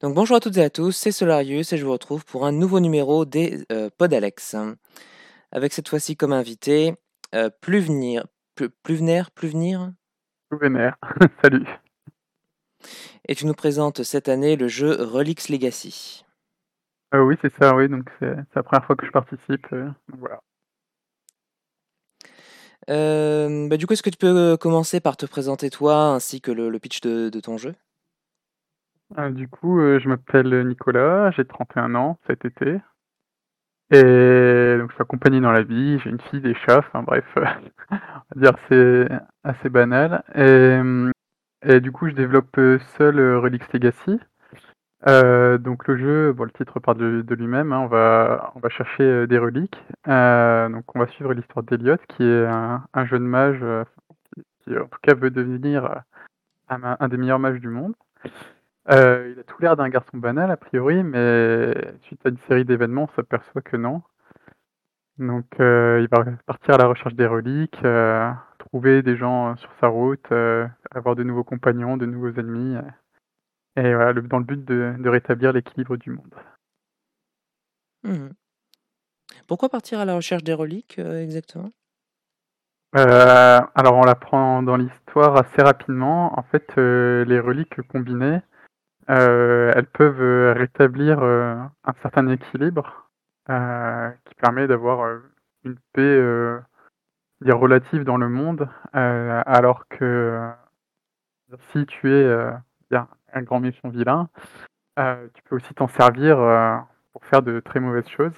Donc bonjour à toutes et à tous, c'est Solarius et je vous retrouve pour un nouveau numéro des euh, Podalex. Avec cette fois-ci comme invité, euh, Pluvenir, Pluvenir, vénère. Salut. et tu nous présentes cette année le jeu Relix Legacy. Euh, oui, c'est ça, oui, donc c'est la première fois que je participe. euh, voilà. Euh, bah, du coup, est-ce que tu peux commencer par te présenter toi ainsi que le, le pitch de, de ton jeu? Euh, du coup, euh, je m'appelle Nicolas, j'ai 31 ans cet été. Et donc je suis accompagné dans la vie, j'ai une fille, des chats, enfin bref, euh, on va dire c'est assez banal. Et, euh, du coup, je développe euh, seul euh, Relix Legacy. Euh, donc le jeu, bon, le titre part de, lui-même, hein, on, va, on va chercher euh, des reliques. Euh, donc on va suivre l'histoire d'Eliot, qui est un, un jeune mage euh, qui, en tout cas veut devenir euh, un des meilleurs mages du monde. Euh, il a tout l'air d'un garçon banal a priori, mais suite à une série d'événements, on s'aperçoit que non. Donc euh, il va partir à la recherche des reliques, euh, trouver des gens sur sa route, avoir de nouveaux compagnons, de nouveaux ennemis. et voilà, le- dans le but de, de rétablir l'équilibre du monde. Mhm. Pourquoi partir à la recherche des reliques exactement? Alors on l'apprend dans l'histoire assez rapidement. En fait, les reliques combinées, euh, elles peuvent euh, rétablir euh, un certain équilibre qui permet d'avoir une paix relative dans le monde, alors que si tu es un grand méchant vilain, tu peux aussi t'en servir pour faire de très mauvaises choses.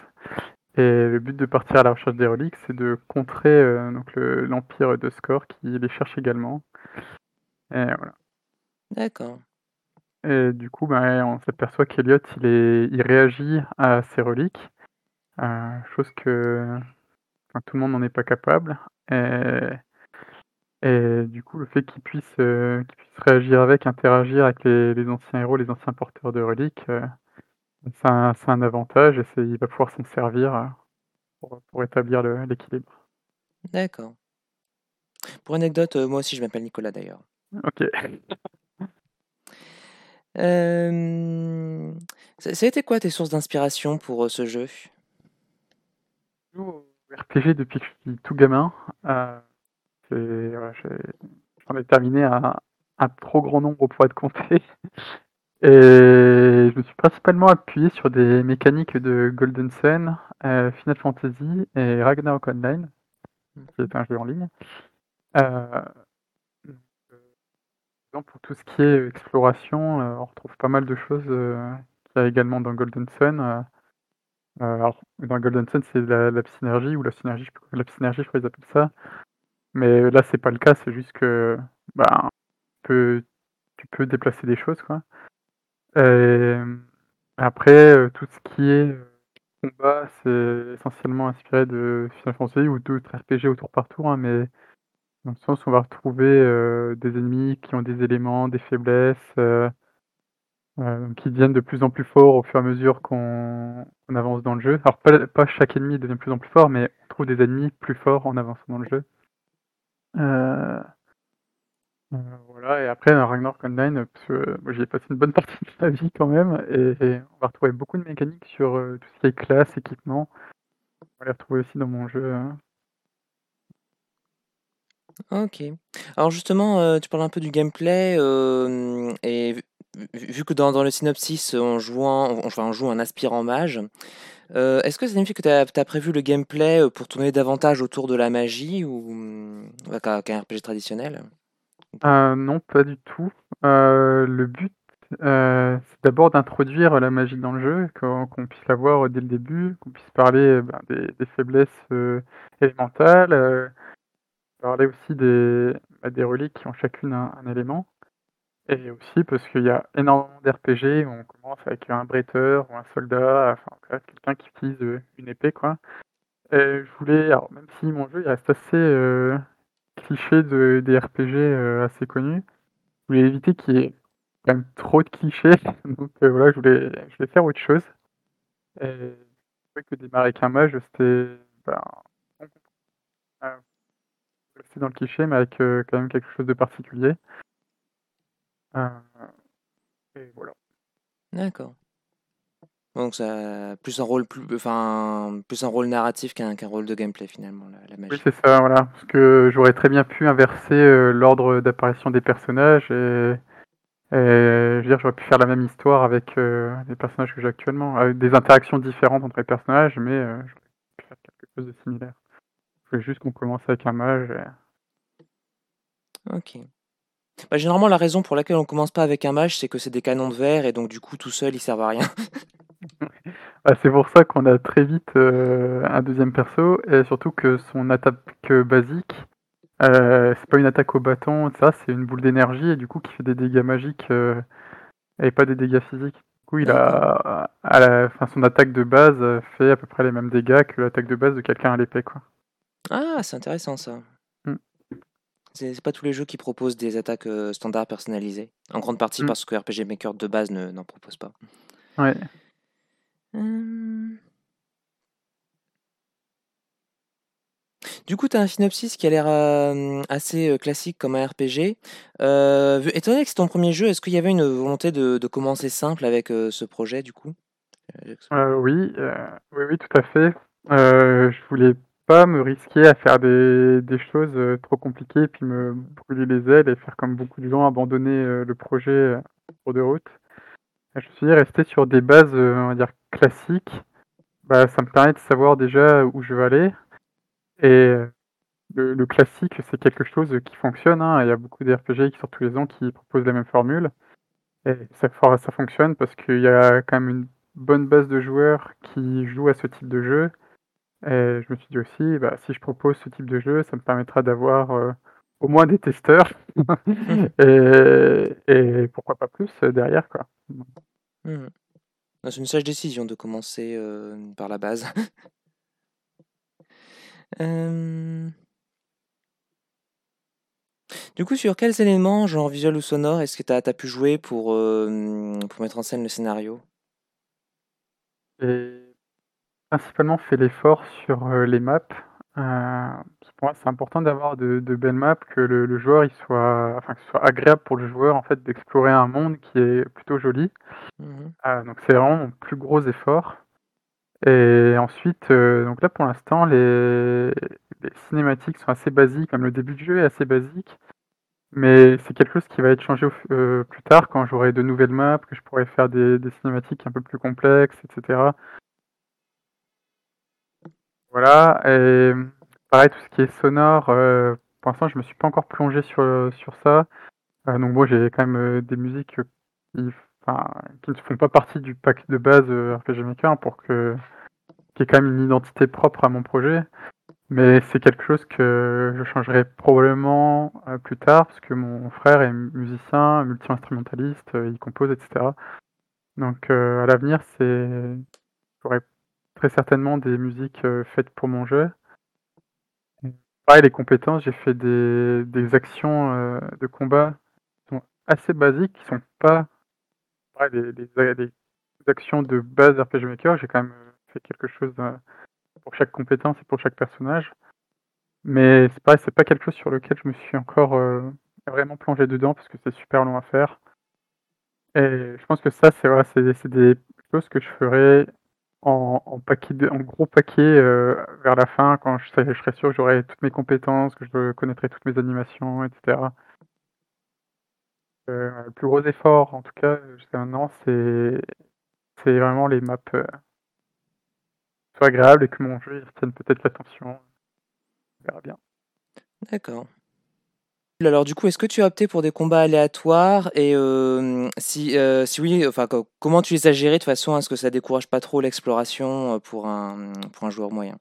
Et le but de partir à la recherche des reliques, c'est de contrer donc le- l'empire de Score qui les cherche également. Et voilà. D'accord. Et du coup, ben, on s'aperçoit qu'Eliot, il, est, il réagit à ces reliques, euh, chose que enfin, tout le monde n'en est pas capable. Et, et du coup, le fait qu'il puisse, euh, puisse réagir avec, interagir avec les, les anciens héros, les anciens porteurs de reliques, euh, c'est un, un avantage et il va pouvoir s'en servir euh, pour, pour établir l'équilibre. D'accord. Pour anecdote, moi aussi je m'appelle Nicolas d'ailleurs. Ok. Euh, ça, ça a été quoi tes sources d'inspiration pour euh, ce jeu? Joue au RPG depuis que je suis tout gamin. Euh, c'est- voilà, j'ai- J'en ai terminé un, un trop grand nombre pour être compté. Et je me suis principalement appuyé sur des mécaniques de Golden Sun, euh, Final Fantasy et Ragnarok Online, qui est un jeu en ligne. Euh, exemple, pour tout ce qui est exploration, euh, on retrouve pas mal de choses euh, qu'il y a également dans Golden Sun. euh, euh, alors, dans Golden Sun, c'est la, la synergie, ou la synergie, je, la synergie, je crois qu'ils appellent ça. Mais là, c'est pas le cas, c'est juste que bah, tu, peux, déplacer des choses, quoi. Après, tout ce qui est combat, c'est essentiellement inspiré de Final Fantasy ou d'autres RPG au tour par tour, hein, mais dans le sens où on va retrouver euh, des ennemis qui ont des éléments, des faiblesses, euh, euh, qui deviennent de plus en plus forts au fur et à mesure qu'on avance dans le jeu. Alors pas, chaque ennemi devient de plus en plus fort, mais on trouve des ennemis plus forts en avançant dans le jeu. Voilà, et après Ragnarok Online, parce que moi, j'y ai passé une bonne partie de ma vie quand même, et, et on va retrouver beaucoup de mécaniques sur tout ce qui est classe, équipement. On va les retrouver aussi dans mon jeu. hein. Ok. Alors justement, euh, tu parles un peu du gameplay euh, et vu, que dans, dans le synopsis, on, on, enfin, on joue un aspirant mage, euh, est-ce que ça signifie que tu as, prévu le gameplay pour tourner davantage autour de la magie ou qu'un RPG traditionnel? Non, pas du tout. Le but, c'est d'abord d'introduire la magie dans le jeu, qu'on puisse la voir dès le début, qu'on puisse parler ben, des, faiblesses élémentales, parler aussi des, bah, des reliques qui ont chacune un, élément. Et aussi parce qu'il y a énormément d'RPG où on commence avec un bretteur ou un soldat, enfin quelqu'un qui utilise euh, une épée quoi. Et je voulais, alors même si mon jeu il reste assez euh, cliché de, des RPG euh, assez connus, je voulais éviter qu'il y ait quand même trop de clichés. Donc voilà, je voulais, je voulais faire autre chose. Et je trouvais que démarrer avec mage, c'était ben, rester dans le cliché, mais avec euh, quand même quelque chose de particulier. Euh, et voilà. D'accord. Donc ça a plus un rôle plus enfin, plus un rôle narratif qu'un qu'un rôle de gameplay finalement, la la Oui, c'est ça, voilà. Parce que j'aurais très bien pu inverser, heu, l'ordre d'apparition des personnages et et je veux dire, j'aurais pu faire la même histoire avec, les personnages que j'ai actuellement, avec des interactions différentes entre les personnages, mais j'aurais pu faire quelque chose de similaire. Juste qu'on commence avec un mage et OK. Bah, généralement, la raison pour laquelle on commence pas avec un mage, c'est que c'est des canons de verre et donc du coup, tout seul, ils servent à rien. Bah, c'est pour ça qu'on a très vite, heu, un 2e perso et surtout que son attaque basique, heu, c'est pas une attaque au bâton, ça, c'est une boule d'énergie et du coup qui fait des dégâts magiques, et pas des dégâts physiques. Du coup, il a à la son attaque de base, fait à peu près les mêmes dégâts que l'attaque de base de quelqu'un à l'épée, quoi. Ah, c'est intéressant ça. Mmh. C'est c'est pas tous les jeux qui proposent des attaques, heu, standards personnalisées. En grande partie Mmh. parce que RPG Maker de base ne n'en propose pas. Ouais. Hem Du coup, tu as un synopsis qui a l'air, hem, assez, heu, classique comme un RPG. Vu étant donné que c'est ton 1er jeu, est-ce qu'il y avait une volonté de de commencer simple avec, ce projet du coup? Oui, oui, oui, tout à fait. Je voulais pas me risquer à faire des choses, heu, trop compliquées, puis me brûler les ailes et faire comme beaucoup de gens, abandonner, heu, le projet, en cours de route. Je me suis dit: «Rester sur des bases, heu, on va dire classiques, bah, ça me permet de savoir déjà où je veux aller» et le classique, c'est quelque chose qui fonctionne, hein. Il y a beaucoup de RPG qui sortent tous les ans qui proposent la même formule et ça ça fonctionne parce qu'il y a quand même une bonne base de joueurs qui jouent à ce type de jeu et je me suis dit aussi: «Bah, si je propose ce type de jeu, ça me permettra d'avoir, heu, au moins des testeurs et et pourquoi pas plus, derrière, quoi». Mmh c'est une sage décision de commencer, heu, par la base. Du coup, sur quels éléments, genre visuel ou sonore, est-ce que tu as pu jouer pour, hem, pour mettre en scène le scénario? Principalement fait l'effort sur, heu, les maps, que pour moi, c'est important d'avoir de de belles maps, que le le joueur, il soit enfin, que ce soit agréable pour le joueur, en fait, d'explorer un monde qui est plutôt joli. Mmh mh. Heu, donc c'est vraiment mon plus gros effort et ensuite, donc là, pour l'instant, les les cinématiques sont assez basiques, comme le début du jeu est assez basique, mais c'est quelque chose qui va être changé au plus tard quand j'aurai de nouvelles maps, que je pourrai faire des des cinématiques un peu plus complexes et cetera. Voilà et pareil, tout ce qui est sonore, heu, pour l'instant, je me suis pas encore plongé sur, sur ça. Heu, donc bon, j'ai quand même, heu, des musiques, qui qui ne font pas partie du pack de base, heu, RPG Maker pour que qu'il y ait quand même une identité propre à mon projet. Mais c'est quelque chose que je changerai probablement, heu, plus tard parce que mon frère est musicien, multi-instrumentaliste, il compose et cetera. Donc à l'avenir, c'est j'aurai très certainement des musiques, heu, faites pour mon jeu. Pareil, les compétences, j'ai fait des actions, heu, de combat qui sont assez basiques, qui sont pas des actions de base RPG Maker. J'ai quand même, fait quelque chose, heu, pour chaque compétence et pour chaque personnage. Mais c'est pareil, c'est pas quelque chose sur lequel je me suis encore, vraiment plongé dedans parce que c'est super long à faire. Et je pense que ça, c'est c'est des choses que je ferai en gros paquet, heu, vers la fin quand je serai sûr que j'aurai toutes mes compétences, que je connaîtrai toutes mes animations et cetera. Heu, le plus gros effort en tout cas, jusqu'à maintenant, c'est c'est vraiment les maps, heu soient agréables et que mon jeu, retienne peut-être l'attention. On verra bien. D'accord. Alors du coup, est-ce que tu as opté pour des combats aléatoires et hem, si, heu, si oui, enfin co comment tu les as gérés de façon à ce que ça décourage pas trop l'exploration, heu, pour un, pour un joueur moyen?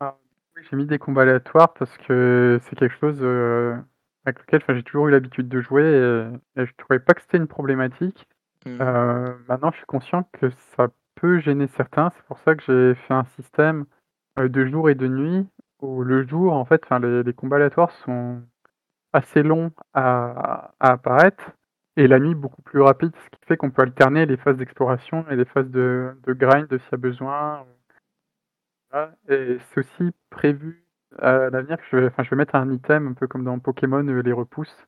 Ah oui, j'ai mis des combats aléatoires parce que c'est quelque chose, avec lequel enfin, j'ai toujours eu l'habitude de jouer et et je trouvais pas que c'était une problématique. Mmh maintenant je suis conscient que ça peut gêner certains. C'est pour ça que j'ai fait un système, de jour et de nuit où le jour, en fait, enfin les les combats aléatoires sont assez longs à apparaître et la nuit beaucoup plus rapide, ce qui fait qu'on peut alterner les phases d'exploration et les phases de de grind s'il y a besoin. Et c'est aussi prévu à l'avenir que je vais enfin je vais mettre un item un peu comme dans Pokémon, heu, les repousses.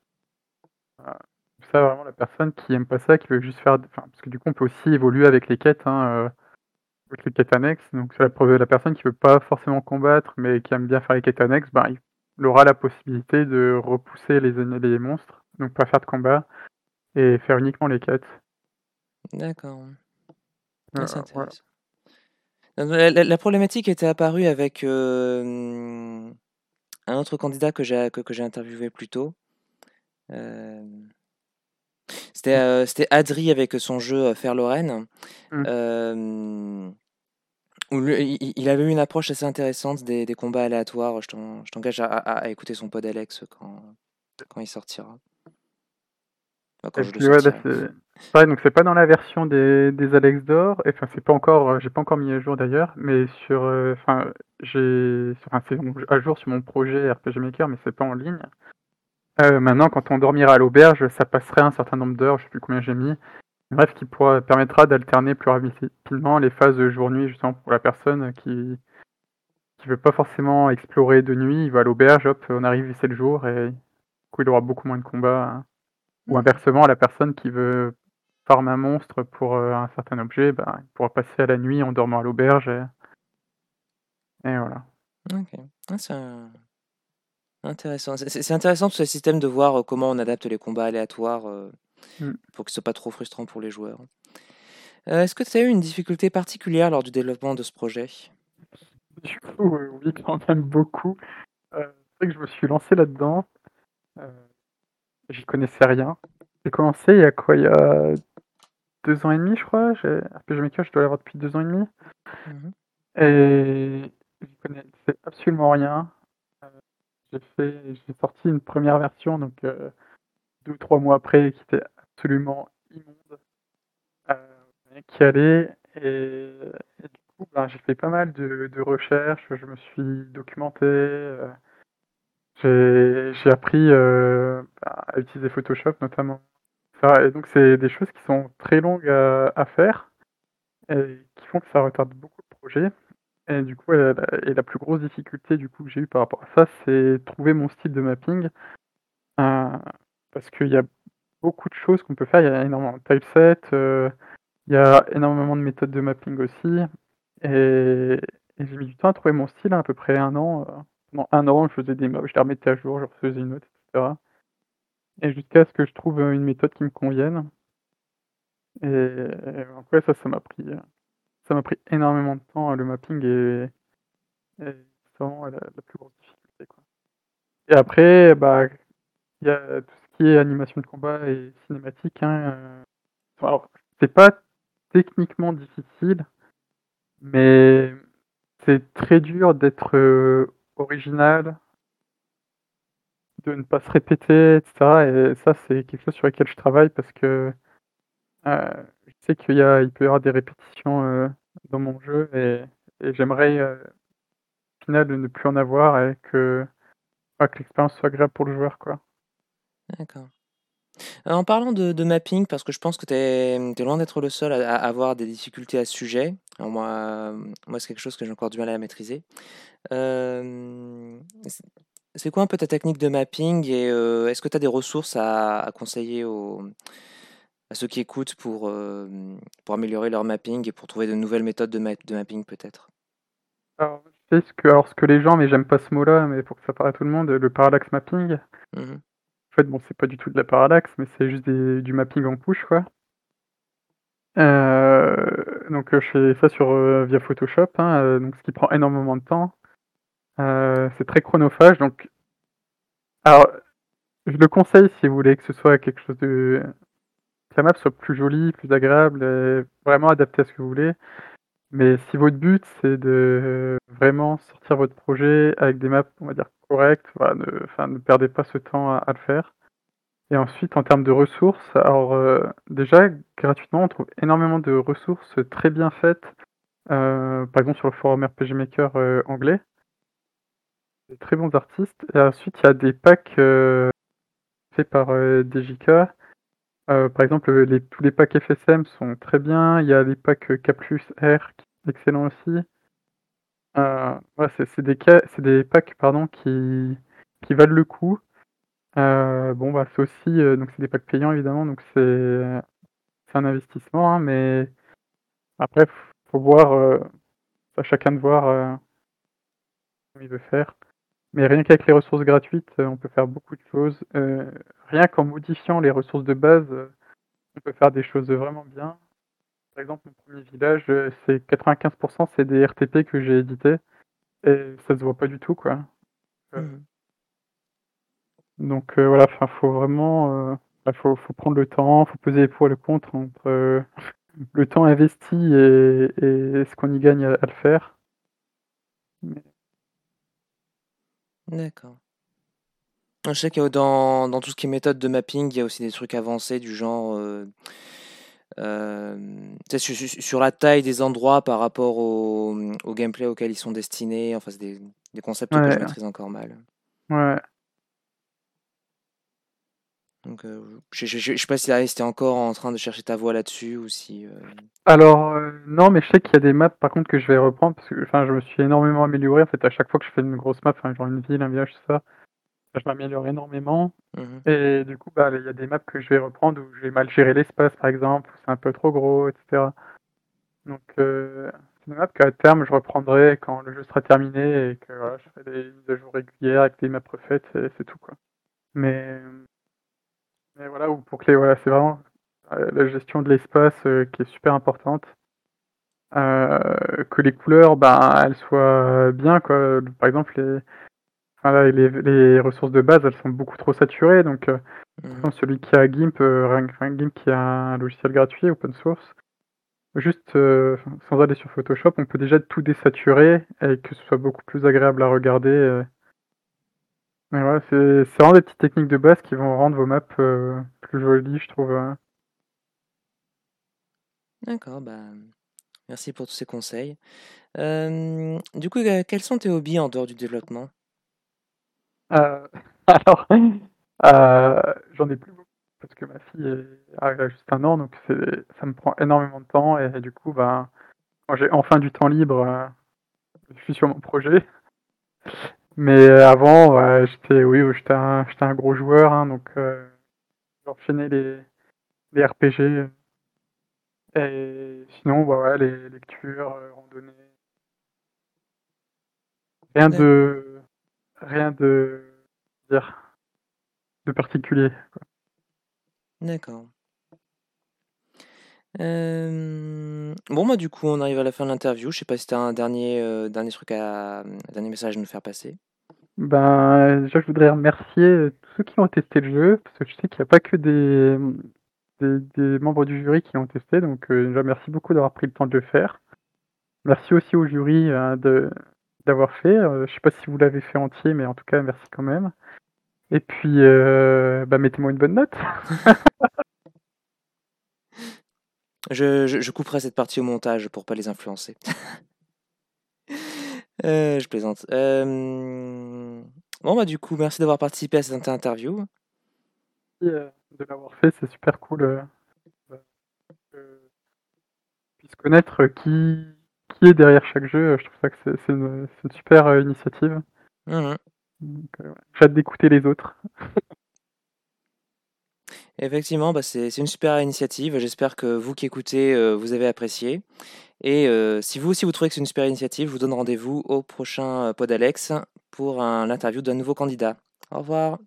Ça vraiment la personne qui aime pas ça, qui veut juste faire enfin, parce que du coup, on peut aussi évoluer avec les quêtes, hein, avec les quêtes annexes. Donc la la personne qui veut pas forcément combattre, mais qui aime bien faire les quêtes annexes, ben, aura la possibilité de repousser les les monstres, donc pas faire de combat et faire uniquement les quêtes. D'accord. Ah, c'est voilà. intéressant. La la la problématique était apparue avec, hem, un autre candidat que j'ai que que j'ai interviewé plus tôt. Hem, c'était, heu, c'était Adri avec son jeu Fer Lorraine. Mmh. Hem, où lui, il avait eu une approche assez intéressante des des combats aléatoires. Je t'en je t'engage à à à écouter son pod Alex quand quand il sortira. Enfin, quand le ouais, là, donc c'est pas dans la version des des Alex d'or, enfin, c'est pas encore, j'ai pas encore mis à jour d'ailleurs, mais sur, heu, enfin, j'ai enfin, c'est à jour sur mon projet RPG Maker, mais c'est pas en ligne. Heu, maintenant, quand on dormira à l'auberge, ça passerait un certain nombre d'heures, je sais plus combien j'ai mis. Bref, qui pourra permettra d'alterner plus rapidement les phases de jour-nuit, justement pour la personne qui qui veut pas forcément explorer de nuit, il va à l'auberge, hop, on arrive, c'est le jour et du coup, il aura beaucoup moins de combats. Ou Mmh. inversement, la personne qui veut farm un monstre pour, heu, un certain objet, ben, il pourra passer à la nuit en dormant à l'auberge et et voilà. OK. Ah, c'est un intéressant. C'est intéressant ce système de voir comment on adapte les combats aléatoires, heu, Mmh. pour que ce soit pas trop frustrant pour les joueurs. Heu, est-ce que tu as eu une difficulté particulière lors du développement de ce projet? Du coup, heu, oui, quand même beaucoup. Heu, c'est vrai que je me suis lancé là-dedans, heu, j'y connaissais rien. J'ai commencé il y a quoi? Il y a 2 ans et demi, je crois. J'ai RPG Maker, je dois l'avoir depuis 2 ans et demi. Mmh mh. Et j'y connaissais absolument rien. J'ai sorti une 1re version donc heu, 2 ou 3 mois après qui était absolument immonde. Heu, qui allait et du coup, ben, j'ai fait pas mal de de recherches, je me suis documenté, heu, j'ai appris, heu, bah, à utiliser Photoshop notamment. Et donc c'est des choses qui sont très longues à faire et qui font que ça retarde beaucoup le projet et du coup, la et la plus grosse difficulté du coup que j'ai eu par rapport à ça, c'est trouver mon style de mapping. Parce qu'il y a beaucoup de choses qu'on peut faire, il y a énormément de typeset, heu, il y a énormément de méthodes de mapping aussi. Et et j'ai mis du temps à trouver mon style, à peu près 1 an, heu, pendant 1 an, je faisais des maps, je les remettais à jour, je refaisais une autre et cetera. Et jusqu'à ce que je trouve, heu, une méthode qui me convienne. Et donc ouais, ça, ça m'a pris, heu, ça m'a pris énormément de temps, le mapping et et c'est vraiment la plus grosse difficulté, quoi. Et après, bah, il y a tout qui est animation de combat et cinématique, hein, enfin alors, c'est pas techniquement difficile mais c'est très dur d'être, heu, original de ne pas se répéter et cetera et ça, c'est quelque chose sur lequel je travaille parce que, heu, je sais qu'il y a il peut y avoir des répétitions, dans mon jeu et j'aimerais, au final, ne plus en avoir et que, que l'expérience soit agréable pour le joueur, quoi. D'accord. Heu, en parlant de de mapping, parce que je pense que tu es, mmh, tu es loin d'être le seul à à avoir des difficultés à ce sujet. Alors moi, mmh, moi, c'est quelque chose que j'ai encore du mal à maîtriser. Hem, c'est quoi un peu ta technique de mapping et heu, est-ce que tu as des ressources à à conseiller aux à ceux qui écoutent pour, hem, pour améliorer leur mapping et pour trouver de nouvelles méthodes de map de mapping peut-être? Alors, tu sais ce que alors ce que les gens mais j'aime pas ce mot-là, mais pour que ça parle à tout le monde, le parallax mapping. Mmh mh. En fait, bon, c'est pas du tout de la parallaxe, mais c'est juste du mapping en couches, quoi. Heu, donc heu, je fais ça sur, heu, via Photoshop, hein, donc ce qui prend énormément de temps. C'est très chronophage donc alors, je le conseille si vous voulez que ce soit quelque chose de que la map soit plus jolie, plus agréable vraiment adapté à ce que vous voulez. Mais si votre but, c'est de vraiment sortir votre projet avec des maps, on va dire correctes, voilà, ne perdez pas ce temps à le faire et ensuite en termes de ressources, alors, heu, déjà gratuitement, on trouve énormément de ressources très bien faites, heu, par exemple sur le forum RPG Maker, heu, anglais. De très bons artistes et ensuite il y a des packs, faits par, DJK. Par exemple, tous les packs FSM sont très bien, il y a les packs, K+R qui sont excellents aussi. Ouais, c'est des des packs, pardon, qui valent le coup Heu, bon, bah, c'est aussi, heu, donc c'est des packs payants évidemment, donc c'est un investissement, hein, mais après faut voir, à chacun de voir, comment il veut faire. Mais rien qu'avec les ressources gratuites, on peut faire beaucoup de choses, rien qu'en modifiant les ressources de base, on peut faire des choses, vraiment bien. Par exemple, mon 1er village, heu, c'est 95% c'est des RTP que j'ai édités et ça se voit pas du tout, quoi. Mmh Heu mh. donc heu, voilà, enfin, faut vraiment, bah, faut faut prendre le temps, faut peser les pour et le contre entre, le temps investi et et ce qu'on y gagne à à le faire. Mais D'accord. Je sais que dans dans tout ce qui est méthode de mapping, il y a aussi des trucs avancés du genre, su sur la taille des endroits par rapport au, au gameplay auquel ils sont destinés, enfin, c'est des des concepts que je maîtrise encore mal. Ouais. Donc heu, je je sais pas si es encore en train de chercher ta voie là-dessus ou si, heu Alors, non, mais je sais qu'il y a des maps par contre que je vais reprendre parce que enfin, je me suis énormément amélioré en fait à chaque fois que je fais une grosse map, genre une ville, un village, tout ça, je m'améliore énormément Mmh mh. et du coup, bah, il y a des maps que je vais reprendre où j'ai mal géré l'espace par exemple, où c'est un peu trop gros et cetera. Donc heu, c'est une map qu'à terme je reprendrai quand le jeu sera terminé et que voilà, je ferai des mises à jour régulières avec des maps refaites et c'est tout, quoi. Mais mais voilà, ou pour les voilà, c'est vraiment, heu, la gestion de l'espace, heu, qui est super importante. Que les couleurs, ben, elles soient bien, quoi. Par exemple, les enfin, là, les les ressources de base, elles sont beaucoup trop saturées donc Mmh pourtant mh. celui qui a GIMP, enfin, GIMP qui est un logiciel gratuit open source, juste, enfin, sans aller sur Photoshop, on peut déjà tout désaturer et que ce soit beaucoup plus agréable à regarder, heu mais voilà, c'est vraiment des petites techniques de base qui vont rendre vos maps, heu, plus jolies, je trouve, heu D'accord, bah, merci pour tous ces conseils. Du coup, quels sont tes hobbies en dehors du développement? Heu, alors, heu, j'en ai plus beaucoup parce que ma fille a juste 1 an donc ça me prend énormément de temps et du coup, ben, quand j'ai enfin du temps libre, heu, je suis sur mon projet. Mais avant, ouais, j'étais oui, j'étais un un gros joueur, hein, donc heu, j'enchaînais les les RPG et sinon, bah, ouais, les lectures, randonnées. Rien de rien de dire de particulier. D'accord. Hem, bon, bah, du coup, on arrive à la fin de l'interview. Je sais pas si tu as un dernier, heu, dernier truc à, un dernier message à nous faire passer? Ben, déjà, je voudrais remercier, heu, tous ceux qui ont testé le jeu, parce que je sais qu'il y a pas que des, des des membres du jury qui l'ont testé, donc déjà merci beaucoup d'avoir pris le temps de le faire. Merci aussi au jury, heu, de d'avoir fait, heu, je sais pas si vous l'avez fait entier, mais en tout cas merci quand même et puis, heu, bah, mettez-moi une bonne note. Je je je couperai cette partie au montage pour pas les influencer. Heu, je plaisante. Hem, bon, bah, du coup, merci d'avoir participé à cette inter interview. Merci, de l'avoir fait, c'est super cool, puisse connaître qui derrière chaque jeu, je trouve ça que c'est une super, heu, initiative. Mmh ouais, j'ai hâte d'écouter les autres. Effectivement, bah, c'est une super initiative. J'espère que vous qui écoutez, heu, vous avez apprécié et heu, si vous aussi vous trouvez que c'est une super initiative, je vous donne rendez-vous au prochain, heu, PodAlex pour l'interview d'un nouveau candidat. Au revoir.